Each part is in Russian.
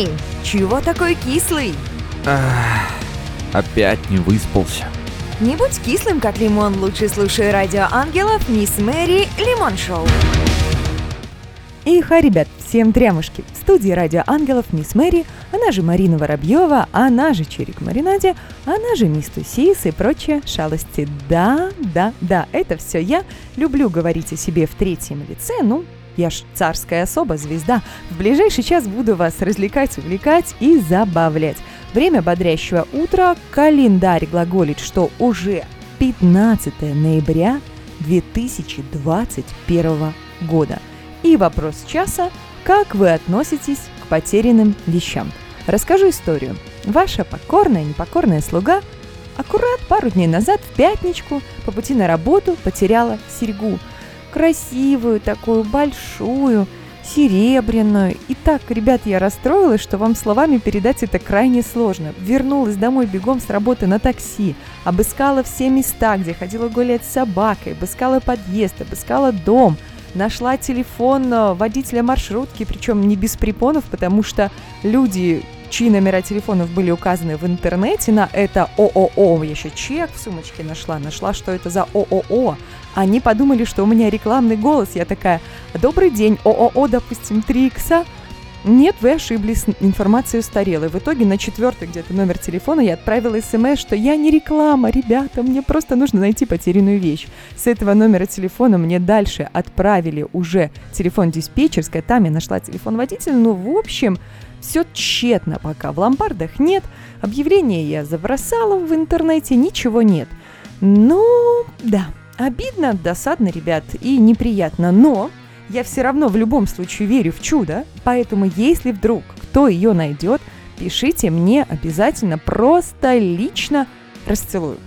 Эй, чего такой кислый? Ах, опять не выспался. Не будь кислым, как лимон, лучше слушай радио ангелов Мисс Мэри Лимон Шоу. И ха, ребят, всем трямушки. В студии радио ангелов Мисс Мэри, она же Марина Воробьева, она же Черик Маринаде, она же Мисс Тусис и прочие шалости. Да, да, да, это все я. Люблю говорить о себе в третьем лице, ну, я ж царская особа, звезда. В ближайший час буду вас развлекать, увлекать и забавлять. Время бодрящего утра, календарь глаголит, что уже 15 ноября 2021 года. И вопрос часа – как вы относитесь к потерянным вещам? Расскажу историю. Ваша покорная, непокорная слуга аккурат пару дней назад в пятничку по пути на работу потеряла серьгу. Красивую такую, большую – серебряную. И так, ребят, я расстроилась, что вам словами передать это крайне сложно. Вернулась домой бегом с работы на такси, обыскала все места, где ходила гулять с собакой, обыскала подъезд, обыскала дом, нашла телефон э, водителя маршрутки, причем не без препонов, потому что люди чьи номера телефонов были указаны в интернете на это ООО. Я еще чек в сумочке нашла, нашла, что это за ООО. Они подумали, что у меня рекламный голос. Я такая, добрый день, ООО, допустим, 3 икса. Нет, вы ошиблись, информация устарела. И в итоге на четвертый где-то номер телефона я отправила смс, что я не реклама, ребята, мне просто нужно найти потерянную вещь. С этого номера телефона мне дальше отправили уже телефон диспетчерской, там я нашла телефон водителя, ну, в общем, все тщетно пока. В ломбардах нет, объявления я забросала в интернете, ничего нет. Ну, да, обидно, досадно, ребят, и неприятно, но я все равно в любом случае верю в чудо, поэтому если вдруг кто ее найдет, пишите мне обязательно, просто лично расцелую.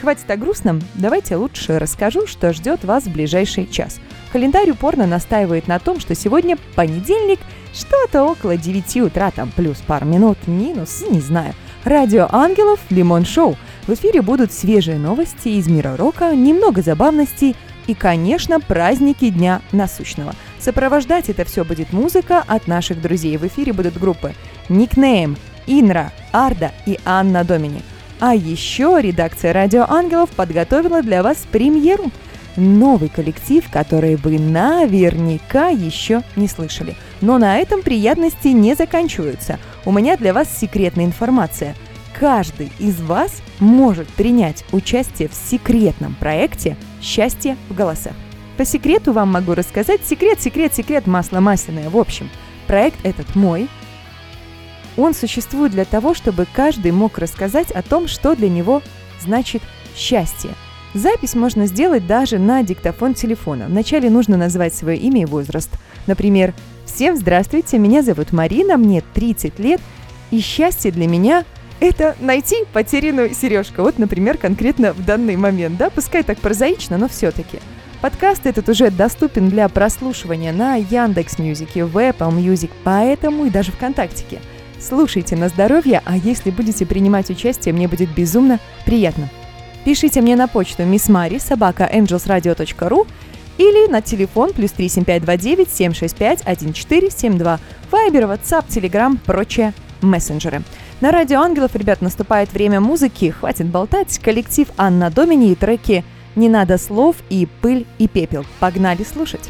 Хватит о грустном, давайте лучше расскажу, что ждет вас в ближайший час. Календарь упорно настаивает на том, что сегодня понедельник, что-то около 9 утра, там плюс пару минут, минус, не знаю. Радио Ангелов, Лимон Шоу. В эфире будут свежие новости из мира рока, немного забавностей и, конечно, праздники Дня Насущного. Сопровождать это все будет музыка от наших друзей. В эфире будут группы Никнейм, Инра, Арда и Анна Домини – а еще редакция «Радио Ангелов» подготовила для вас премьеру. Новый коллектив, который вы наверняка еще не слышали. Но на этом приятности не заканчиваются. У меня для вас секретная информация. Каждый из вас может принять участие в секретном проекте «Счастье в голосах». По секрету вам могу рассказать секрет, секрет, секрет, масло масляное. В общем, проект этот мой, он существует для того, чтобы каждый мог рассказать о том, что для него значит счастье. Запись можно сделать даже на диктофон телефона. Вначале нужно назвать свое имя и возраст. Например, «Всем здравствуйте, меня зовут Марина, мне 30 лет, и счастье для меня – это найти потерянную сережку». Вот, например, конкретно в данный момент, да, пускай так прозаично, но все-таки. Подкаст этот уже доступен для прослушивания на Яндекс Мьюзике, в Apple Music, поэтому и даже ВКонтактике – Слушайте на здоровье, а если будете принимать участие, мне будет безумно приятно. Пишите мне на почту missmari собака angelsradio.ru или на телефон плюс 37529 765 1472, Вайбер, WhatsApp, Telegram, прочие мессенджеры. На Радио Ангелов, ребят, наступает время музыки. Хватит болтать. Коллектив Анна Домини и треки «Не надо слов» и «Пыль и пепел». Погнали слушать!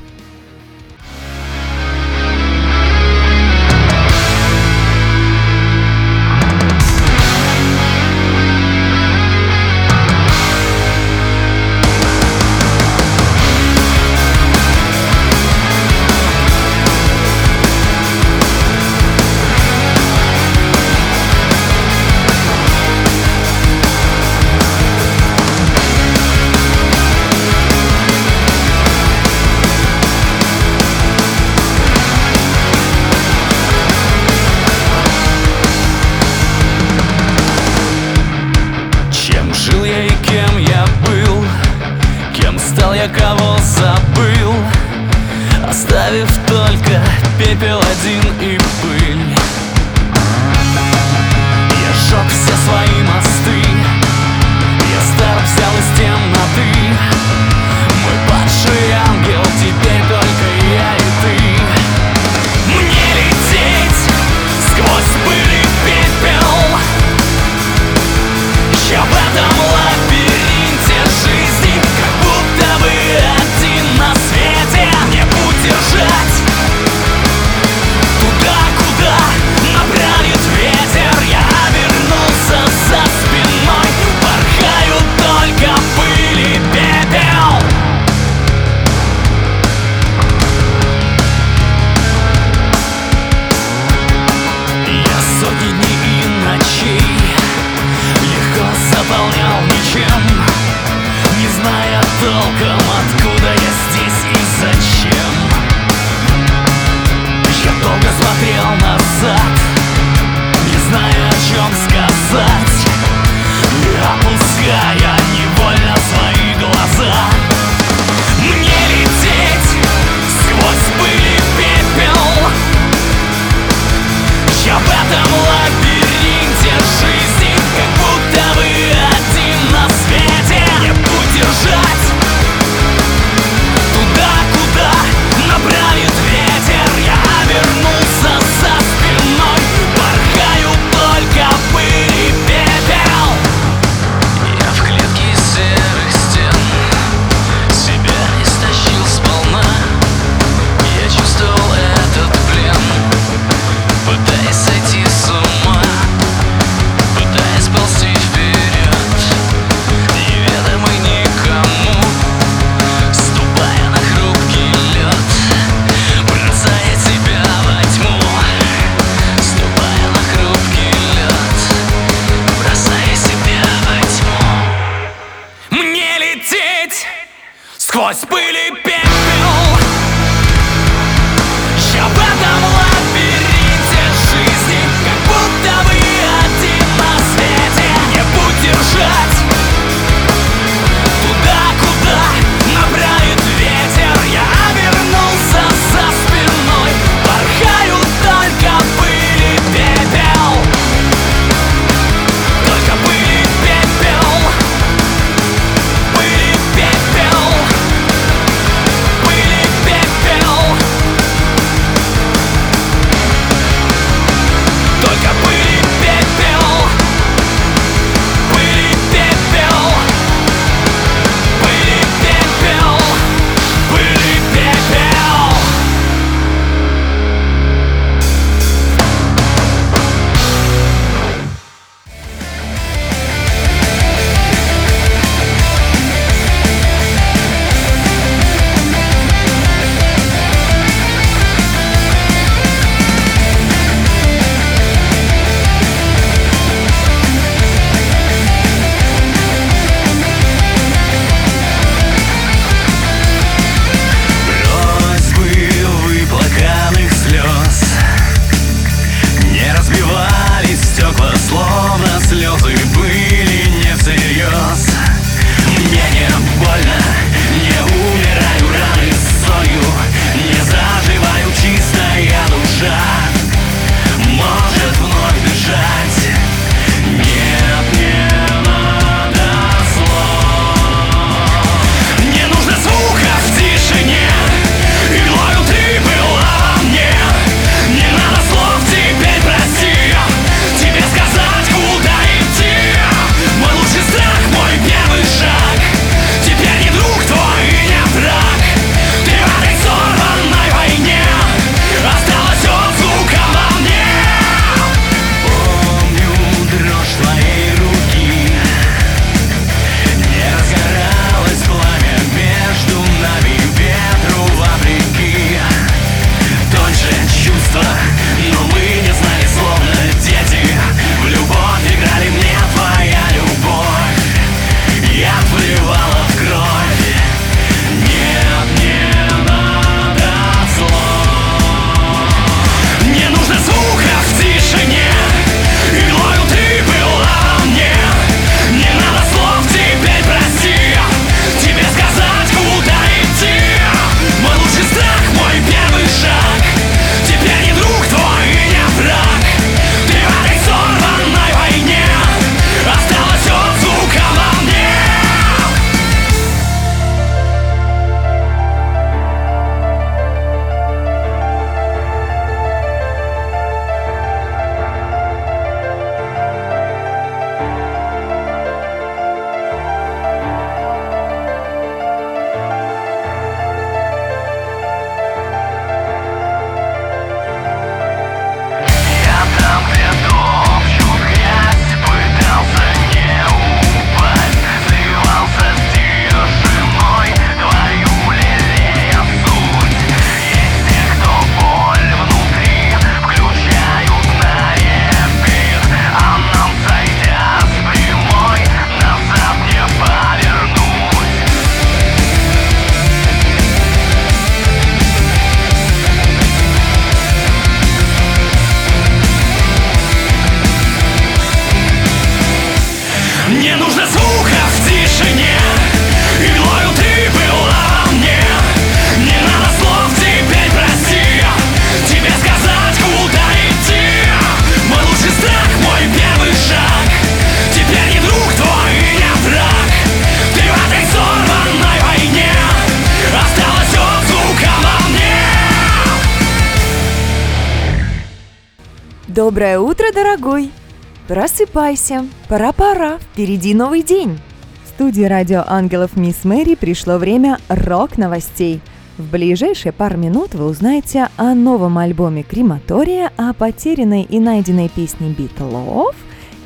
Просыпайся, пора-пора, впереди новый день. В студии радио «Ангелов» Мисс Мэри пришло время рок-новостей. В ближайшие пару минут вы узнаете о новом альбоме «Крематория», о потерянной и найденной песне «Битлов»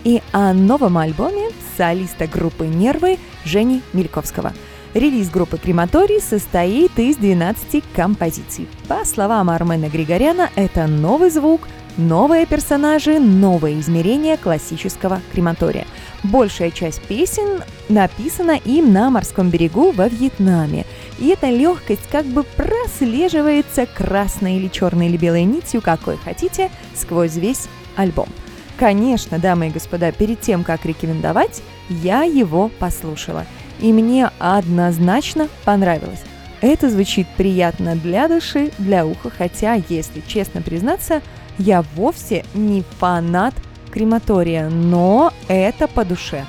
и о новом альбоме солиста группы «Нервы» Жени Мельковского – Релиз группы «Крематорий» состоит из 12 композиций. По словам Армена Григоряна, это новый звук, новые персонажи, новое измерение классического крематория. Большая часть песен написана им на морском берегу во Вьетнаме. И эта легкость как бы прослеживается красной или черной или белой нитью, какой хотите, сквозь весь альбом. Конечно, дамы и господа, перед тем, как рекомендовать, я его послушала – и мне однозначно понравилось. Это звучит приятно для души, для уха, хотя, если честно признаться, я вовсе не фанат крематория, но это по душе.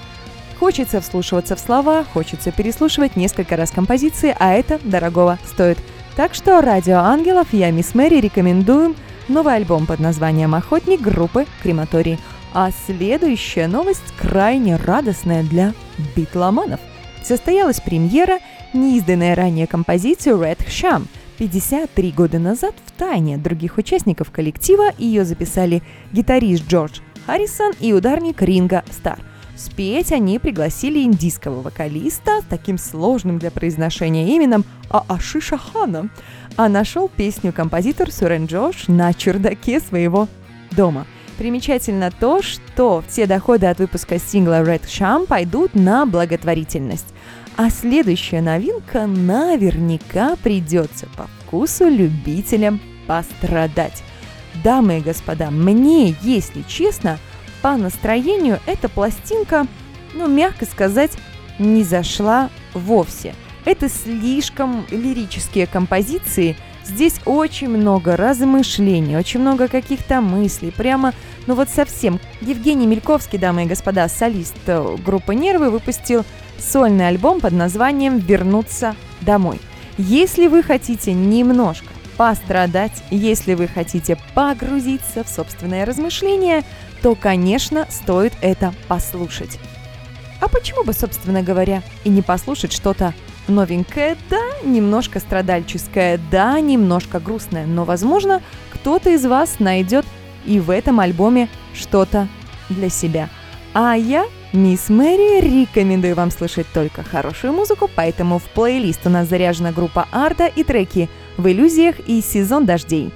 Хочется вслушиваться в слова, хочется переслушивать несколько раз композиции, а это дорогого стоит. Так что «Радио Ангелов» я, Мисс Мэри, рекомендуем новый альбом под названием «Охотник» группы «Крематорий». А следующая новость крайне радостная для битломанов – состоялась премьера неизданная ранее композиции Red Sham. 53 года назад в тайне от других участников коллектива ее записали гитарист Джордж Харрисон и ударник Ринга Стар. Спеть они пригласили индийского вокалиста с таким сложным для произношения именем Аашиша Хана, а нашел песню композитор Сурен Джош на чердаке своего дома. Примечательно то, что все доходы от выпуска сингла Red Sham пойдут на благотворительность. А следующая новинка наверняка придется по вкусу любителям пострадать. Дамы и господа, мне, если честно, по настроению эта пластинка, ну, мягко сказать, не зашла вовсе. Это слишком лирические композиции, здесь очень много размышлений, очень много каких-то мыслей, прямо, ну вот совсем. Евгений Мельковский, дамы и господа, солист э, группы «Нервы», выпустил сольный альбом под названием «Вернуться домой». Если вы хотите немножко пострадать, если вы хотите погрузиться в собственное размышление, то, конечно, стоит это послушать. А почему бы, собственно говоря, и не послушать что-то новенькое, да, немножко страдальческое, да, немножко грустное, но, возможно, кто-то из вас найдет и в этом альбоме что-то для себя. А я Мисс Мэри, рекомендую вам слышать только хорошую музыку, поэтому в плейлист у нас заряжена группа Арда и треки «В иллюзиях» и «Сезон дождей».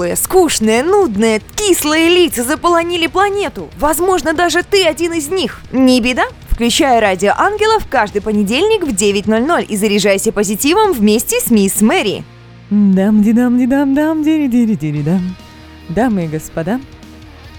Тухлые, скучные, нудные, кислые лица заполонили планету. Возможно, даже ты один из них. Не беда. Включай радио ангелов каждый понедельник в 9.00 и заряжайся позитивом вместе с мисс Мэри. дам ди дам ди дам дам дири дири дири дам Дамы и господа,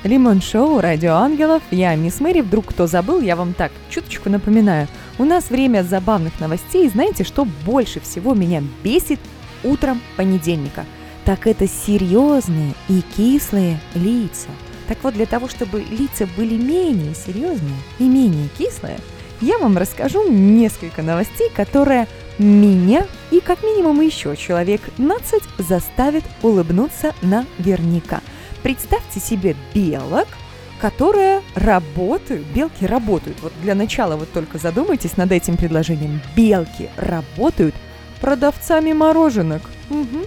Лимон Шоу, Радио Ангелов, я мисс Мэри, вдруг кто забыл, я вам так чуточку напоминаю. У нас время забавных новостей, знаете, что больше всего меня бесит утром понедельника? Так это серьезные и кислые лица. Так вот, для того, чтобы лица были менее серьезные и менее кислые, я вам расскажу несколько новостей, которые меня и как минимум еще человек 15 заставит улыбнуться наверняка. Представьте себе белок, которые работают, белки работают. Вот для начала вот только задумайтесь над этим предложением. Белки работают продавцами мороженок. Мгм.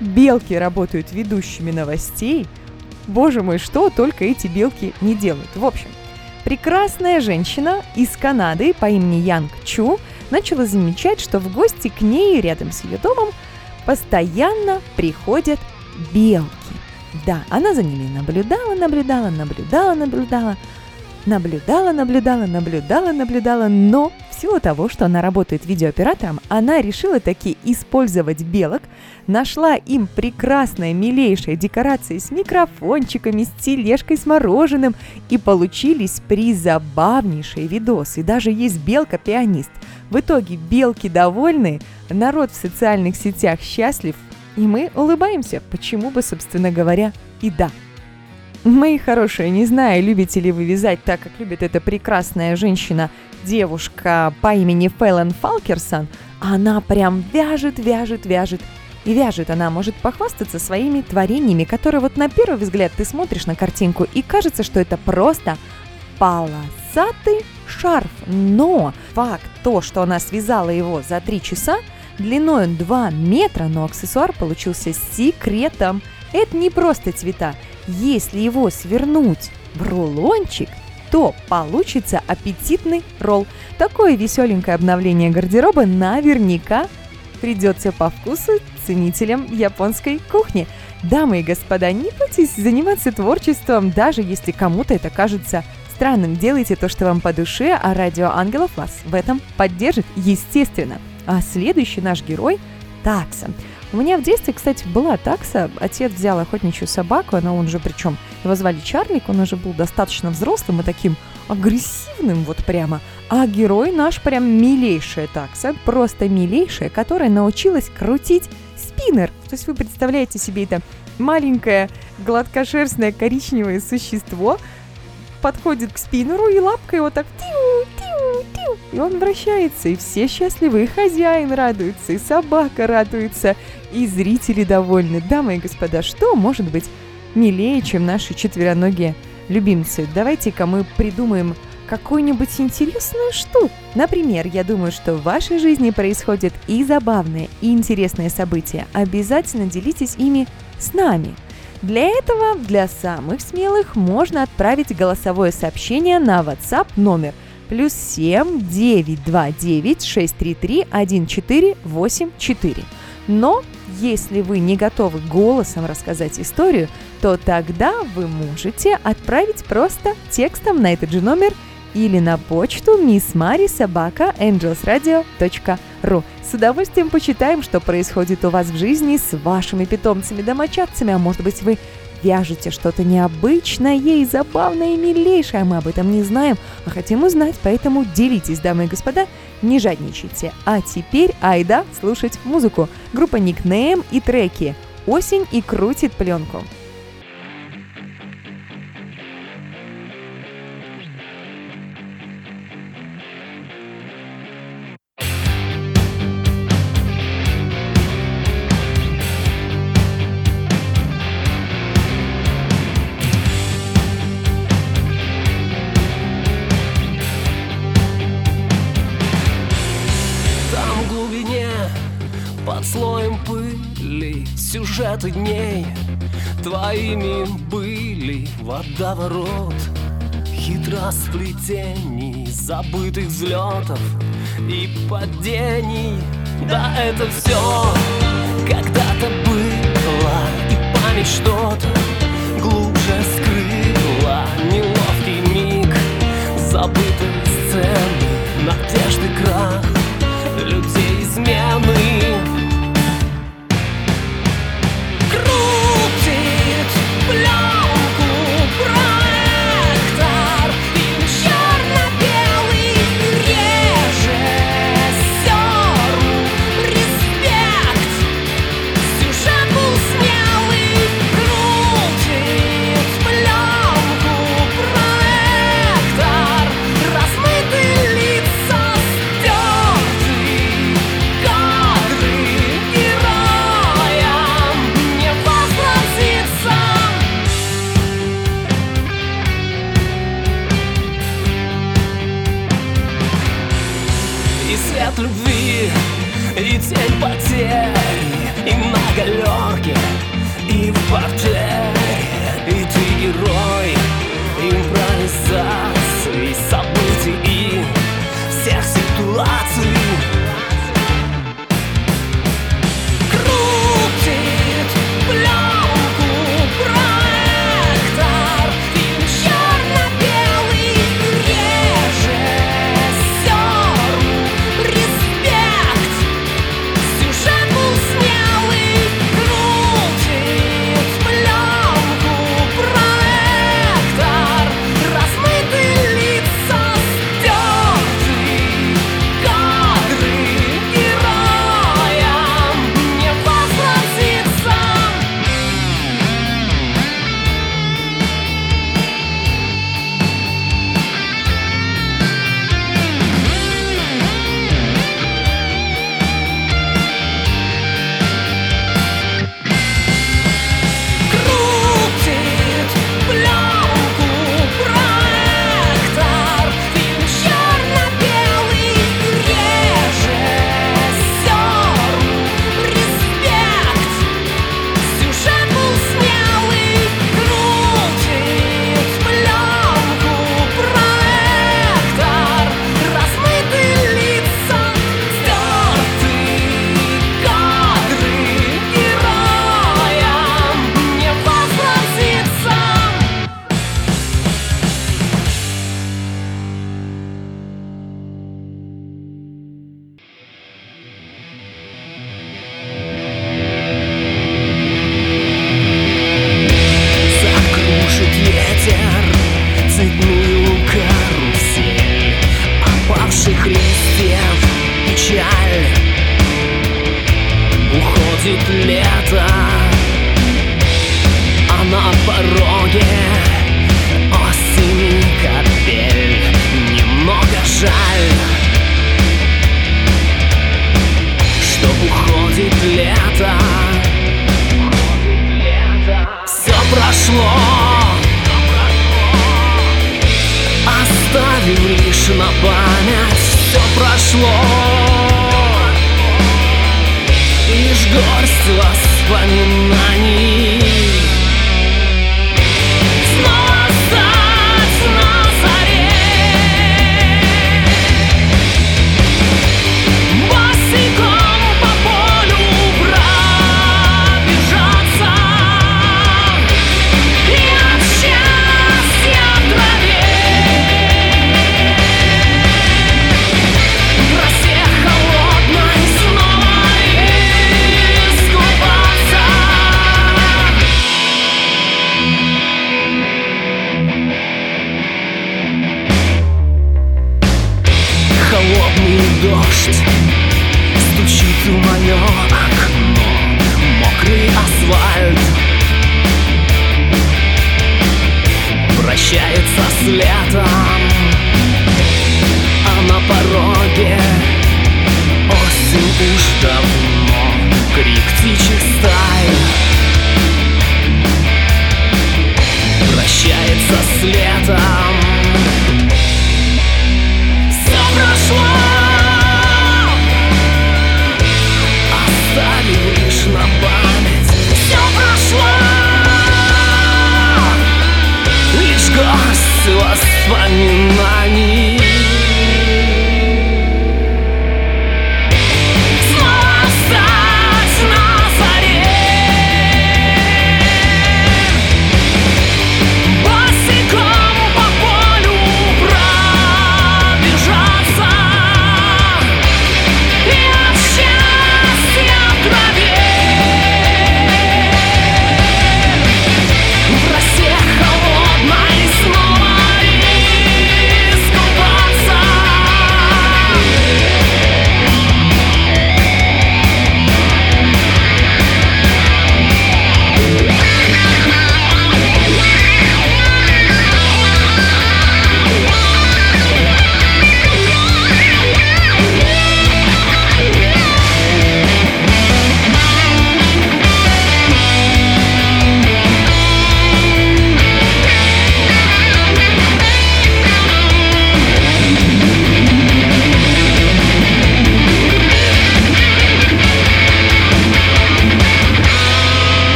Белки работают ведущими новостей. Боже мой, что только эти белки не делают. В общем, прекрасная женщина из Канады по имени Янг Чу начала замечать, что в гости к ней рядом с ее домом постоянно приходят белки. Да, она за ними наблюдала, наблюдала, наблюдала, наблюдала, наблюдала, наблюдала, наблюдала, наблюдала, но в силу того, что она работает видеооператором, она решила таки использовать белок, нашла им прекрасные, милейшие декорации с микрофончиками, с тележкой с мороженым, и получились призабавнейшие видосы. Даже есть белка-пианист. В итоге белки довольны, народ в социальных сетях счастлив, и мы улыбаемся, почему бы, собственно говоря, и да. Мои хорошие, не знаю, любите ли вы вязать так, как любит эта прекрасная женщина, девушка по имени Фэллон Фалкерсон. Она прям вяжет, вяжет, вяжет. И вяжет она может похвастаться своими творениями, которые вот на первый взгляд ты смотришь на картинку и кажется, что это просто полосатый шарф. Но факт то, что она связала его за три часа, длиной он 2 метра, но аксессуар получился секретом. Это не просто цвета. Если его свернуть в рулончик, то получится аппетитный ролл. Такое веселенькое обновление гардероба наверняка придется по вкусу ценителям японской кухни. Дамы и господа, не бойтесь заниматься творчеством, даже если кому-то это кажется странным. Делайте то, что вам по душе, а Радио Ангелов вас в этом поддержит, естественно. А следующий наш герой – такса. У меня в детстве, кстати, была такса. Отец взял охотничью собаку, но он же причем его звали Чарлик, он уже был достаточно взрослым и таким агрессивным вот прямо. А герой наш прям милейшая такса, просто милейшая, которая научилась крутить спиннер. То есть вы представляете себе это маленькое гладкошерстное коричневое существо подходит к спиннеру и лапкой вот так тиу, и он вращается, и все счастливы, и хозяин радуется, и собака радуется, и зрители довольны. Дамы и господа, что может быть милее, чем наши четвероногие любимцы? Давайте-ка мы придумаем какую-нибудь интересную штуку. Например, я думаю, что в вашей жизни происходят и забавные, и интересные события. Обязательно делитесь ими с нами. Для этого, для самых смелых, можно отправить голосовое сообщение на WhatsApp номер плюс 7 929 633 1484. Но если вы не готовы голосом рассказать историю, то тогда вы можете отправить просто текстом на этот же номер или на почту missmarisobaka.angelsradio.ru. С удовольствием почитаем, что происходит у вас в жизни с вашими питомцами-домочадцами, а может быть вы вяжете что-то необычное и забавное и милейшее, а мы об этом не знаем, а хотим узнать, поэтому делитесь, дамы и господа, не жадничайте. А теперь, айда, слушать музыку. Группа «Никнейм» и треки «Осень» и «Крутит пленку». дней. Твоими были водоворот Хитро сплетений, забытых взлетов и падений. Да это все когда-то было И память что-то глубже скрыла. Неловкий миг забытых сцен Надежды крах людей измены.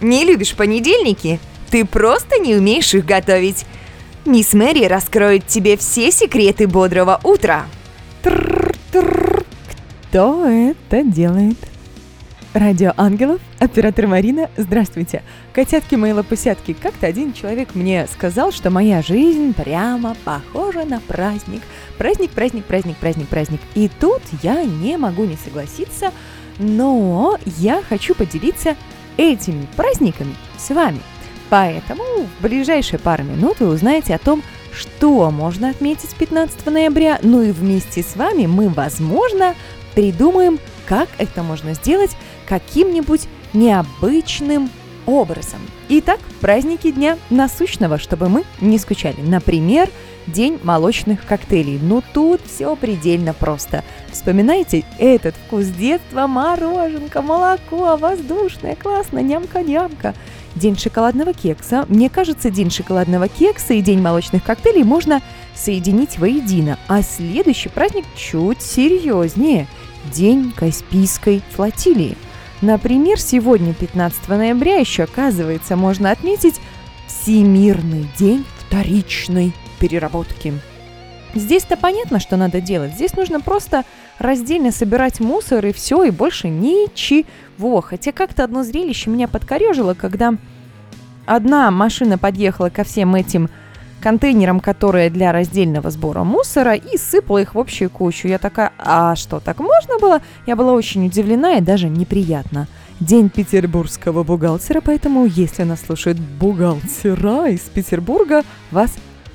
Не любишь понедельники? Ты просто не умеешь их готовить. Мисс Мэри раскроет тебе все секреты бодрого утра. Кто это делает? Радио Ангелов, оператор Марина, здравствуйте. Котятки мои лопусятки, как-то один человек мне сказал, что моя жизнь прямо похожа на праздник. Праздник, праздник, праздник, праздник, праздник. И тут я не могу не согласиться, но я хочу поделиться этими праздниками с вами. Поэтому в ближайшие пару минут вы узнаете о том, что можно отметить 15 ноября, ну и вместе с вами мы, возможно, придумаем, как это можно сделать каким-нибудь необычным образом. Итак, праздники Дня Насущного, чтобы мы не скучали. Например, День молочных коктейлей. Ну тут все предельно просто. Вспоминайте этот вкус детства, мороженка, молоко, воздушное, классно, нямка-нямка. День шоколадного кекса. Мне кажется, день шоколадного кекса и день молочных коктейлей можно соединить воедино. А следующий праздник чуть серьезнее. День Каспийской флотилии. Например, сегодня, 15 ноября, еще, оказывается, можно отметить Всемирный день вторичной переработки. Здесь-то понятно, что надо делать. Здесь нужно просто раздельно собирать мусор и все, и больше ничего. Хотя как-то одно зрелище меня подкорежило, когда одна машина подъехала ко всем этим контейнерам, которые для раздельного сбора мусора, и сыпала их в общую кучу. Я такая, а что, так можно было? Я была очень удивлена и даже неприятно. День петербургского бухгалтера, поэтому если нас слушают бухгалтера из Петербурга, вас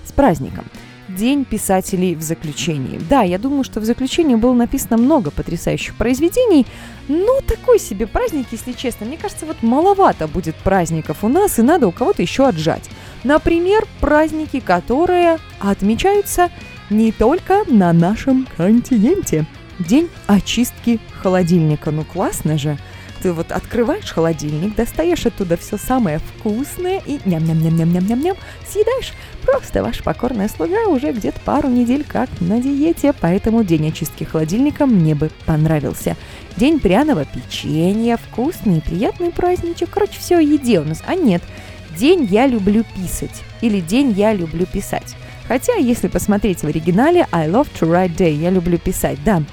с праздником. День писателей в заключении. Да, я думаю, что в заключении было написано много потрясающих произведений, но такой себе праздник, если честно. Мне кажется, вот маловато будет праздников у нас, и надо у кого-то еще отжать. Например, праздники, которые отмечаются не только на нашем континенте. День очистки холодильника. Ну классно же! Ты вот открываешь холодильник, достаешь оттуда все самое вкусное и ням-ням-ням-ням-ням-ням-ням съедаешь. Просто ваш покорная слуга уже где-то пару недель как на диете, поэтому день очистки холодильника мне бы понравился. День пряного печенья, вкусный приятный праздничек. Короче, все еде у нас. А нет, День я люблю писать или День я люблю писать. Хотя, если посмотреть в оригинале, I love to write day, я люблю писать, да.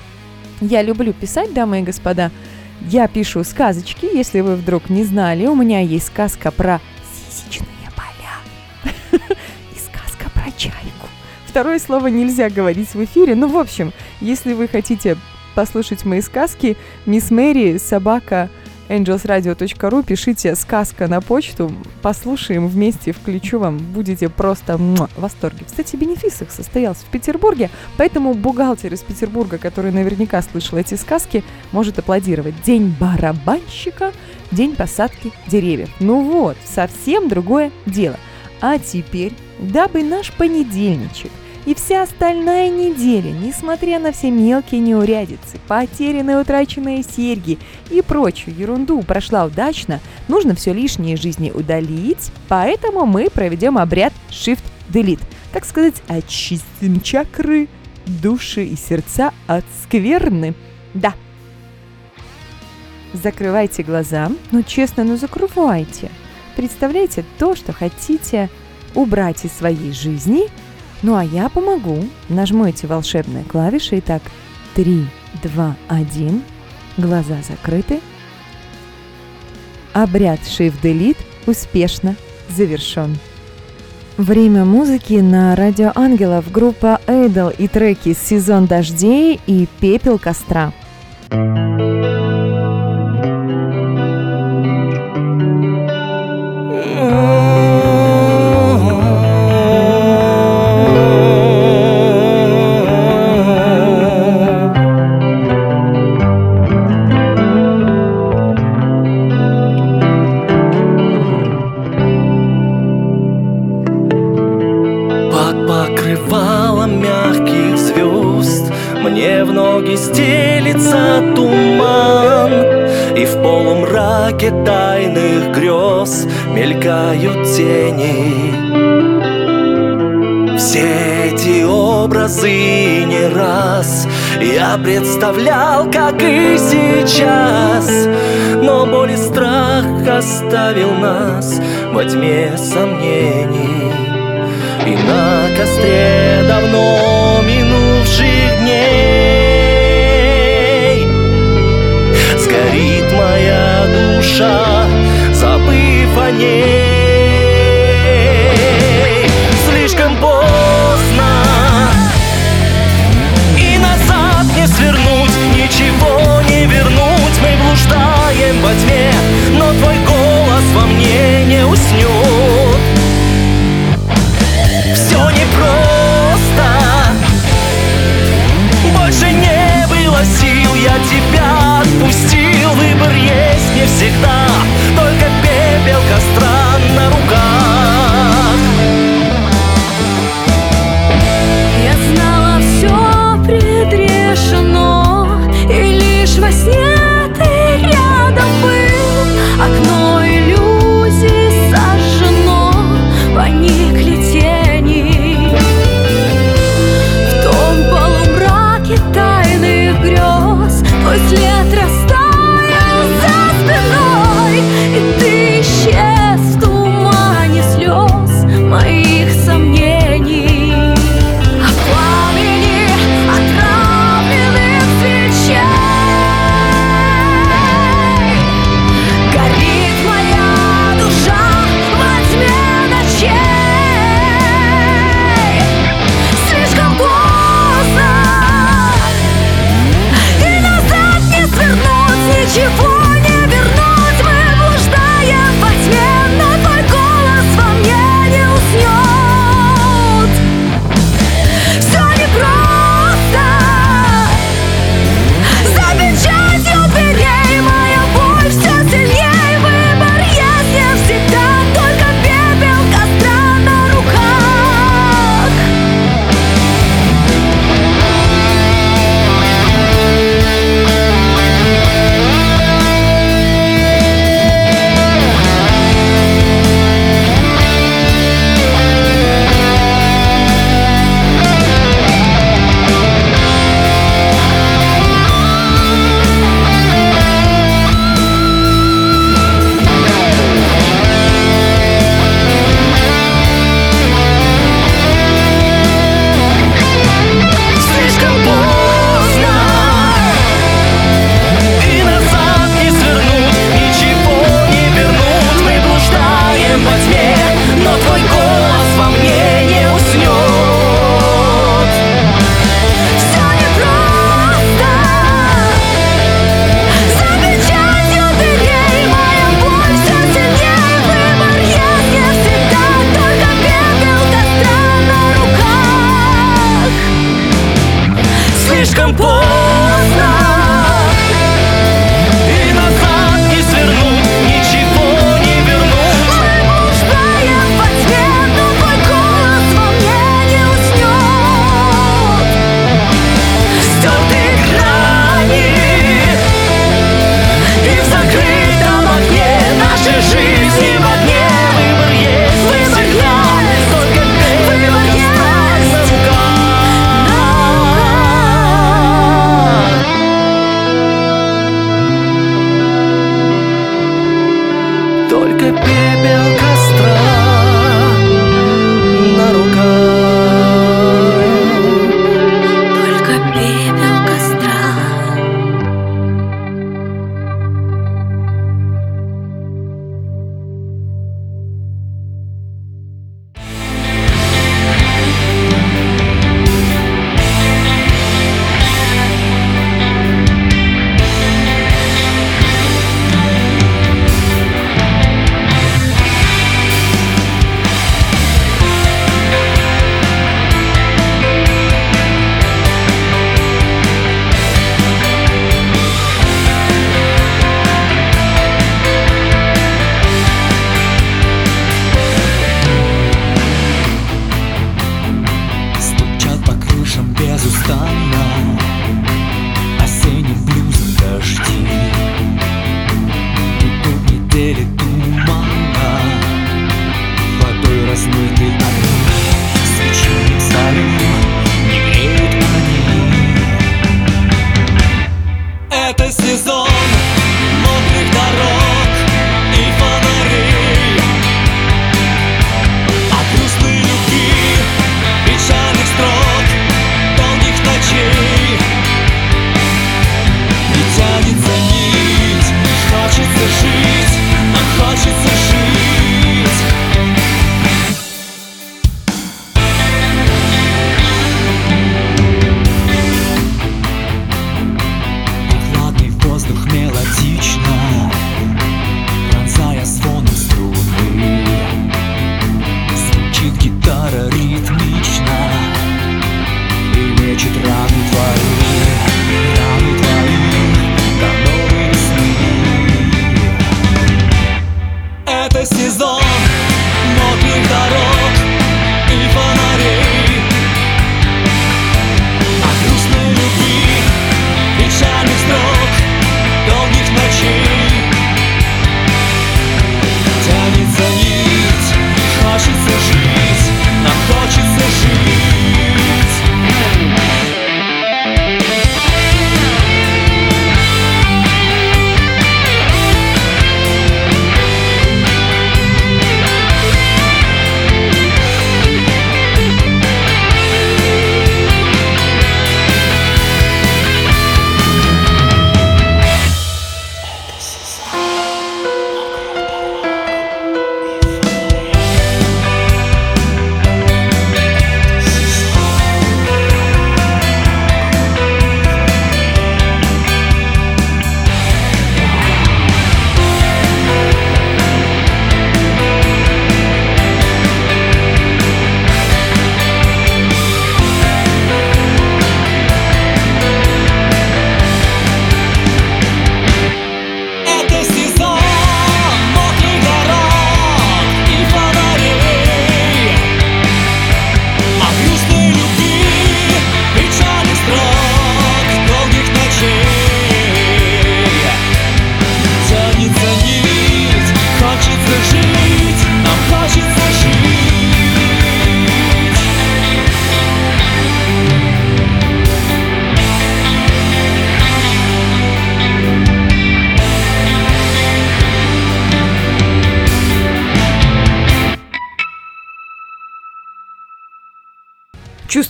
Я люблю писать, дамы и господа. Я пишу сказочки, если вы вдруг не знали, у меня есть сказка про сисечные поля и сказка про чайку. Второе слово нельзя говорить в эфире, ну, в общем, если вы хотите послушать мои сказки, мисс Мэри, собака, angelsradio.ru, пишите сказка на почту, послушаем вместе, включу вам, будете просто муа, в восторге. Кстати, бенефис их состоялся в Петербурге, поэтому бухгалтер из Петербурга, который наверняка слышал эти сказки, может аплодировать. День барабанщика, день посадки деревьев. Ну вот, совсем другое дело. А теперь, дабы наш понедельничек и вся остальная неделя, несмотря на все мелкие неурядицы, потерянные утраченные серьги и прочую ерунду прошла удачно, нужно все лишнее из жизни удалить, поэтому мы проведем обряд Shift-Delete. Так сказать, очистим чакры, души и сердца от скверны. Да. Закрывайте глаза. Ну, честно, ну закрывайте. Представляете то, что хотите убрать из своей жизни – ну а я помогу. Нажму эти волшебные клавиши. Итак, 3, 2, 1. Глаза закрыты. Обряд Shift Delete успешно завершен. Время музыки на Радио Ангелов, группа Эйдл и треки «Сезон дождей» и «Пепел костра». Под Мелькают тени. Все эти образы не раз Я представлял, как и сейчас. Но боль и страх оставил нас Во тьме сомнений. И на костре давно минувших дней Сгорит моя душа, ней. Слишком поздно. И назад не свернуть, ничего не вернуть. Мы блуждаем во тьме, но твой голос во мне не уснет Все непросто. Больше не было сил, я тебя отпустил. Выбор есть не всегда, только первый белка странно руках.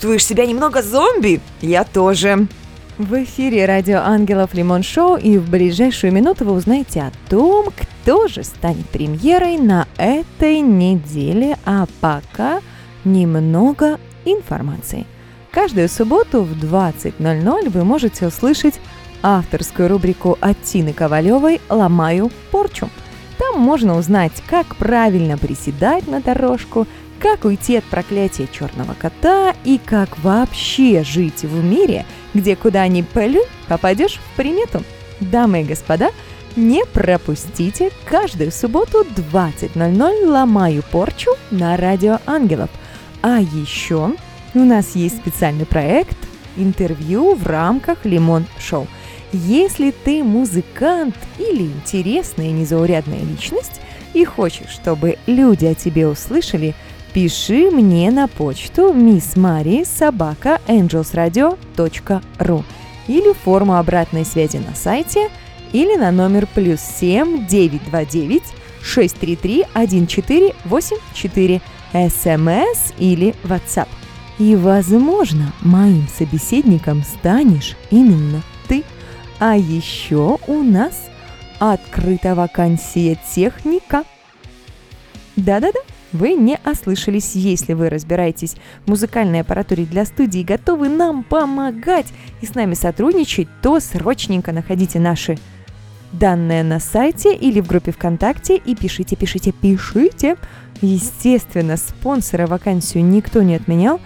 чувствуешь себя немного зомби? Я тоже. В эфире радио «Ангелов Лимон Шоу» и в ближайшую минуту вы узнаете о том, кто же станет премьерой на этой неделе, а пока немного информации. Каждую субботу в 20.00 вы можете услышать авторскую рубрику от Тины Ковалевой «Ломаю порчу». Там можно узнать, как правильно приседать на дорожку – как уйти от проклятия черного кота и как вообще жить в мире, где куда ни плюнь, попадешь в примету. Дамы и господа, не пропустите каждую субботу 20.00 «Ломаю порчу» на Радио Ангелов. А еще у нас есть специальный проект интервью в рамках Лимон Шоу. Если ты музыкант или интересная незаурядная личность и хочешь, чтобы люди о тебе услышали, пиши мне на почту мисс Мари собака angelsradio.ru или форму обратной связи на сайте или на номер плюс 7 929 633 1484 смс или WhatsApp. И, возможно, моим собеседником станешь именно ты. А еще у нас открыта вакансия техника. Да-да-да, вы не ослышались, если вы разбираетесь в музыкальной аппаратуре для студии и готовы нам помогать и с нами сотрудничать, то срочненько находите наши данные на сайте или в группе ВКонтакте и пишите, пишите, пишите. Естественно, спонсора вакансию никто не отменял.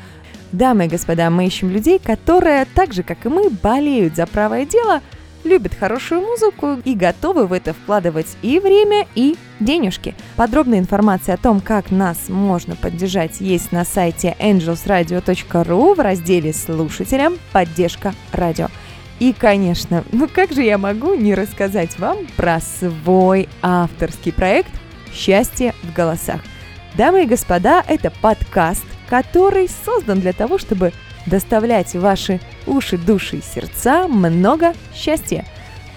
Дамы и господа, мы ищем людей, которые, так же как и мы, болеют за правое дело, любят хорошую музыку и готовы в это вкладывать и время, и денежки. Подробная информация о том, как нас можно поддержать, есть на сайте angelsradio.ru в разделе «Слушателям. Поддержка радио». И, конечно, ну как же я могу не рассказать вам про свой авторский проект «Счастье в голосах». Дамы и господа, это подкаст, который создан для того, чтобы доставлять ваши уши, души и сердца много счастья.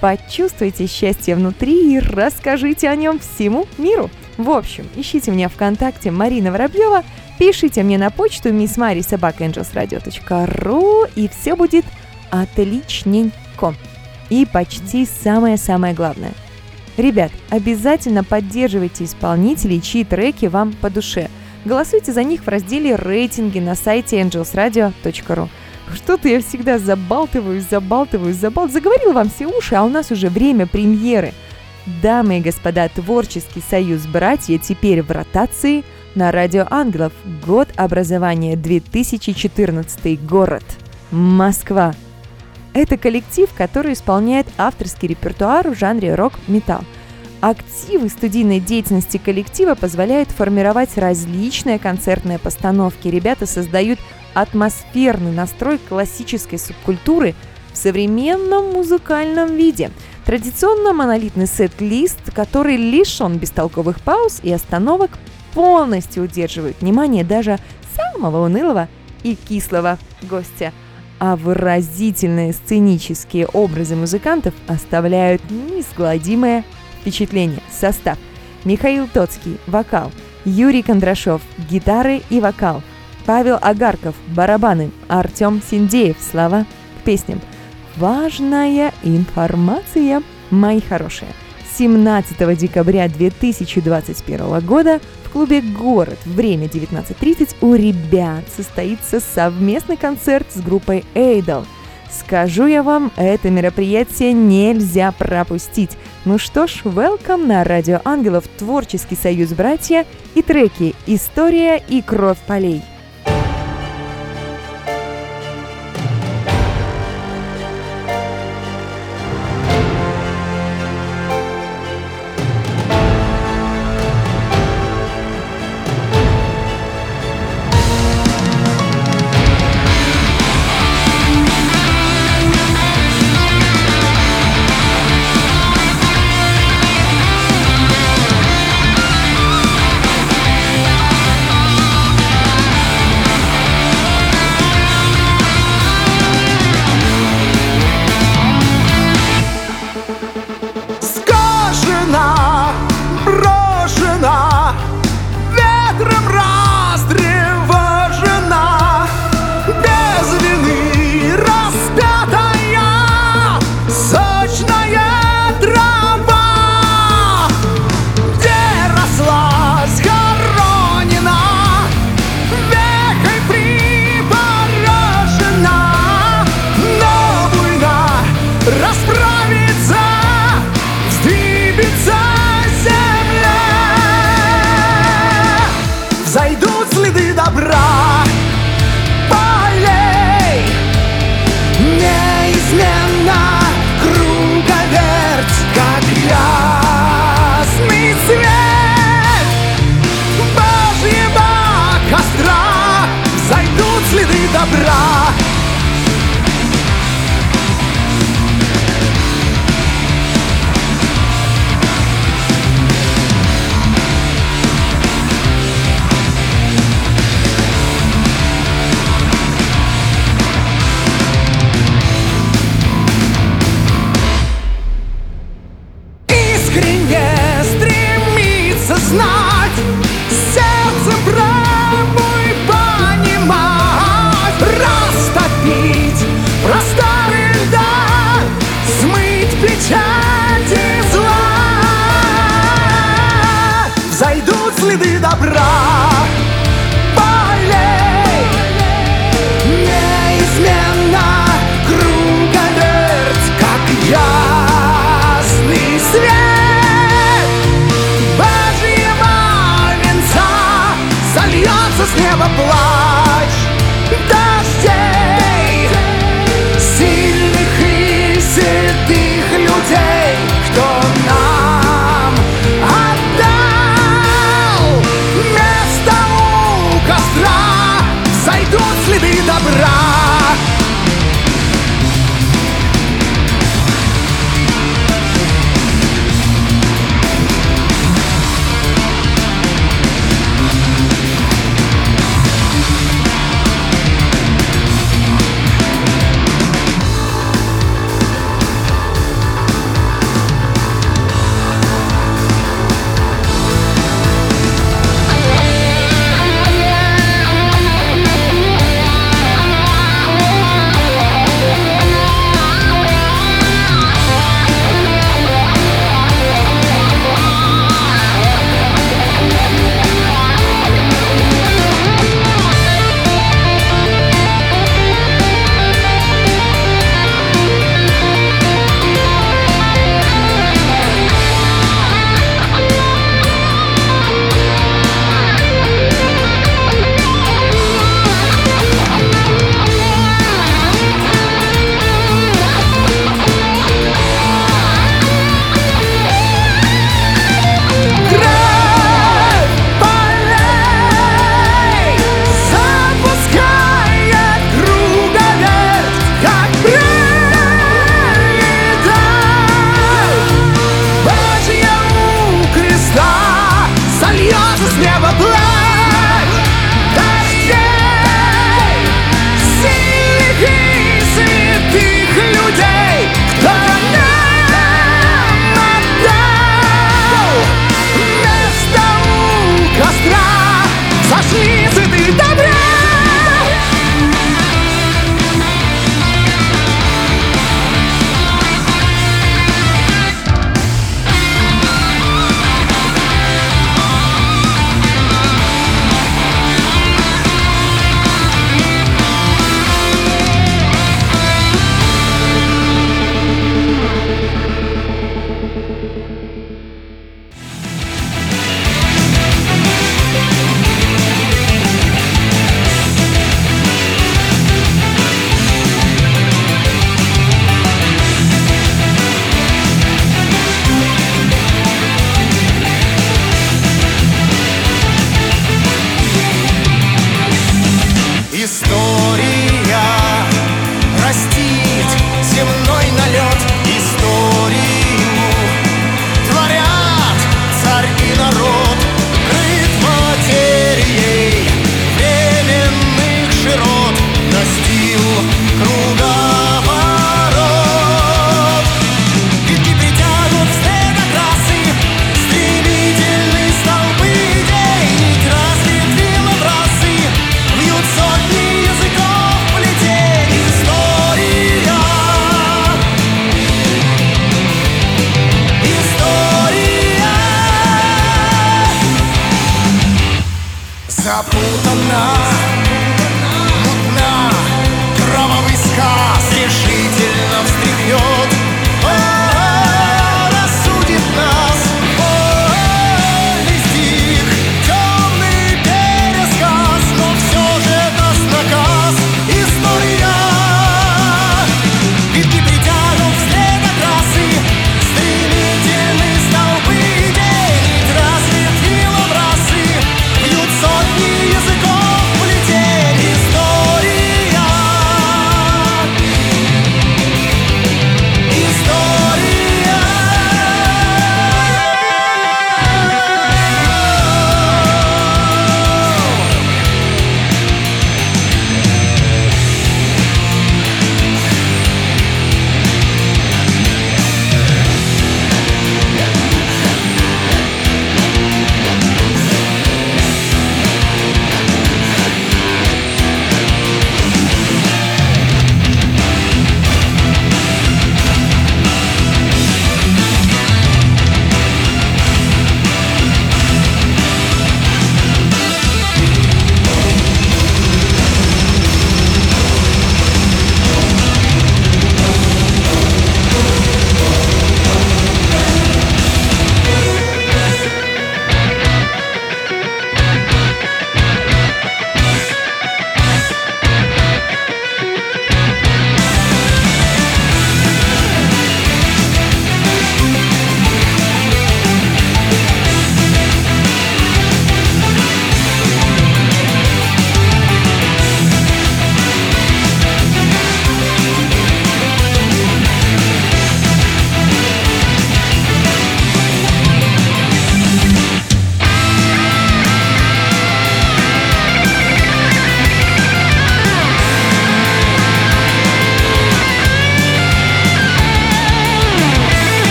Почувствуйте счастье внутри и расскажите о нем всему миру. В общем, ищите меня ВКонтакте Марина Воробьева, пишите мне на почту missmarisobakaangelsradio.ru и все будет отличненько. И почти самое-самое главное. Ребят, обязательно поддерживайте исполнителей, чьи треки вам по душе. Голосуйте за них в разделе «Рейтинги» на сайте angelsradio.ru. Что-то я всегда забалтываюсь, забалтываюсь, забал. Заговорил вам все уши, а у нас уже время премьеры. Дамы и господа, творческий союз «Братья» теперь в ротации на Радио Ангелов. Год образования 2014 город. Москва. Это коллектив, который исполняет авторский репертуар в жанре рок-металл. Активы студийной деятельности коллектива позволяют формировать различные концертные постановки. Ребята создают атмосферный настрой классической субкультуры в современном музыкальном виде. Традиционно монолитный сет-лист, который лишен бестолковых пауз и остановок, полностью удерживает внимание даже самого унылого и кислого гостя – а выразительные сценические образы музыкантов оставляют неизгладимое впечатление. Состав. Михаил Тоцкий – вокал. Юрий Кондрашов – гитары и вокал. Павел Агарков – барабаны. Артем Синдеев – слова к песням. Важная информация, мои хорошие. 17 декабря 2021 года в клубе «Город» время 19.30 у ребят состоится совместный концерт с группой «Эйдол». Скажу я вам, это мероприятие нельзя пропустить. Ну что ж, welcome на Радио Ангелов, Творческий союз братья и треки «История» и «Кровь полей».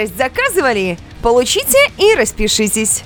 Щедрость заказывали? Получите и распишитесь.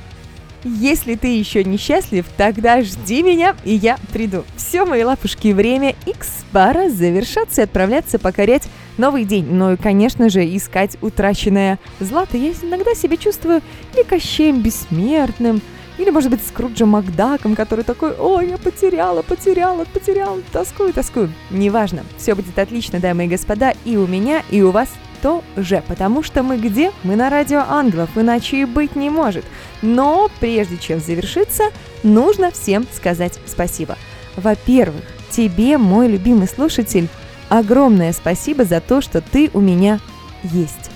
Если ты еще не счастлив, тогда жди меня, и я приду. Все, мои лапушки, время X пора завершаться и отправляться покорять новый день. Ну и, конечно же, искать утраченное злато. Я иногда себя чувствую или Кощеем Бессмертным, или, может быть, Скруджем Макдаком, который такой, ой, я потеряла, потеряла, потеряла, тоскую, тоскую. Неважно, все будет отлично, дамы и господа, и у меня, и у вас тоже, потому что мы где? Мы на радио ангелов, иначе и быть не может. Но прежде чем завершиться, нужно всем сказать спасибо. Во-первых, тебе, мой любимый слушатель, огромное спасибо за то, что ты у меня есть.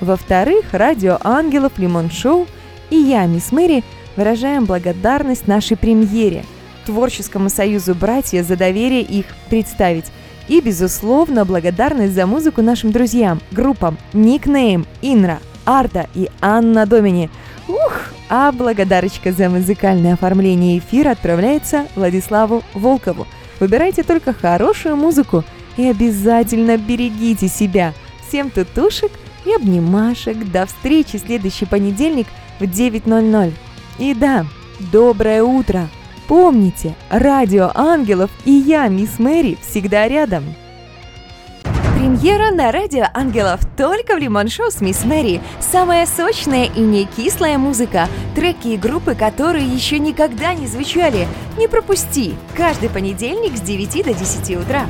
Во-вторых, радио ангелов Лимон Шоу и я, мисс Мэри, выражаем благодарность нашей премьере, Творческому союзу «Братья» за доверие их представить. И, безусловно, благодарность за музыку нашим друзьям, группам Никнейм, Инра, Арта и Анна Домини. Ух, а благодарочка за музыкальное оформление эфира отправляется Владиславу Волкову. Выбирайте только хорошую музыку и обязательно берегите себя. Всем тутушек и обнимашек. До встречи следующий понедельник в 9.00. И да, доброе утро! Помните, радио ангелов и я, мисс Мэри, всегда рядом. Премьера на радио Ангелов только в Лимон Шоу с Мисс Мэри. Самая сочная и не кислая музыка. Треки и группы, которые еще никогда не звучали. Не пропусти. Каждый понедельник с 9 до 10 утра.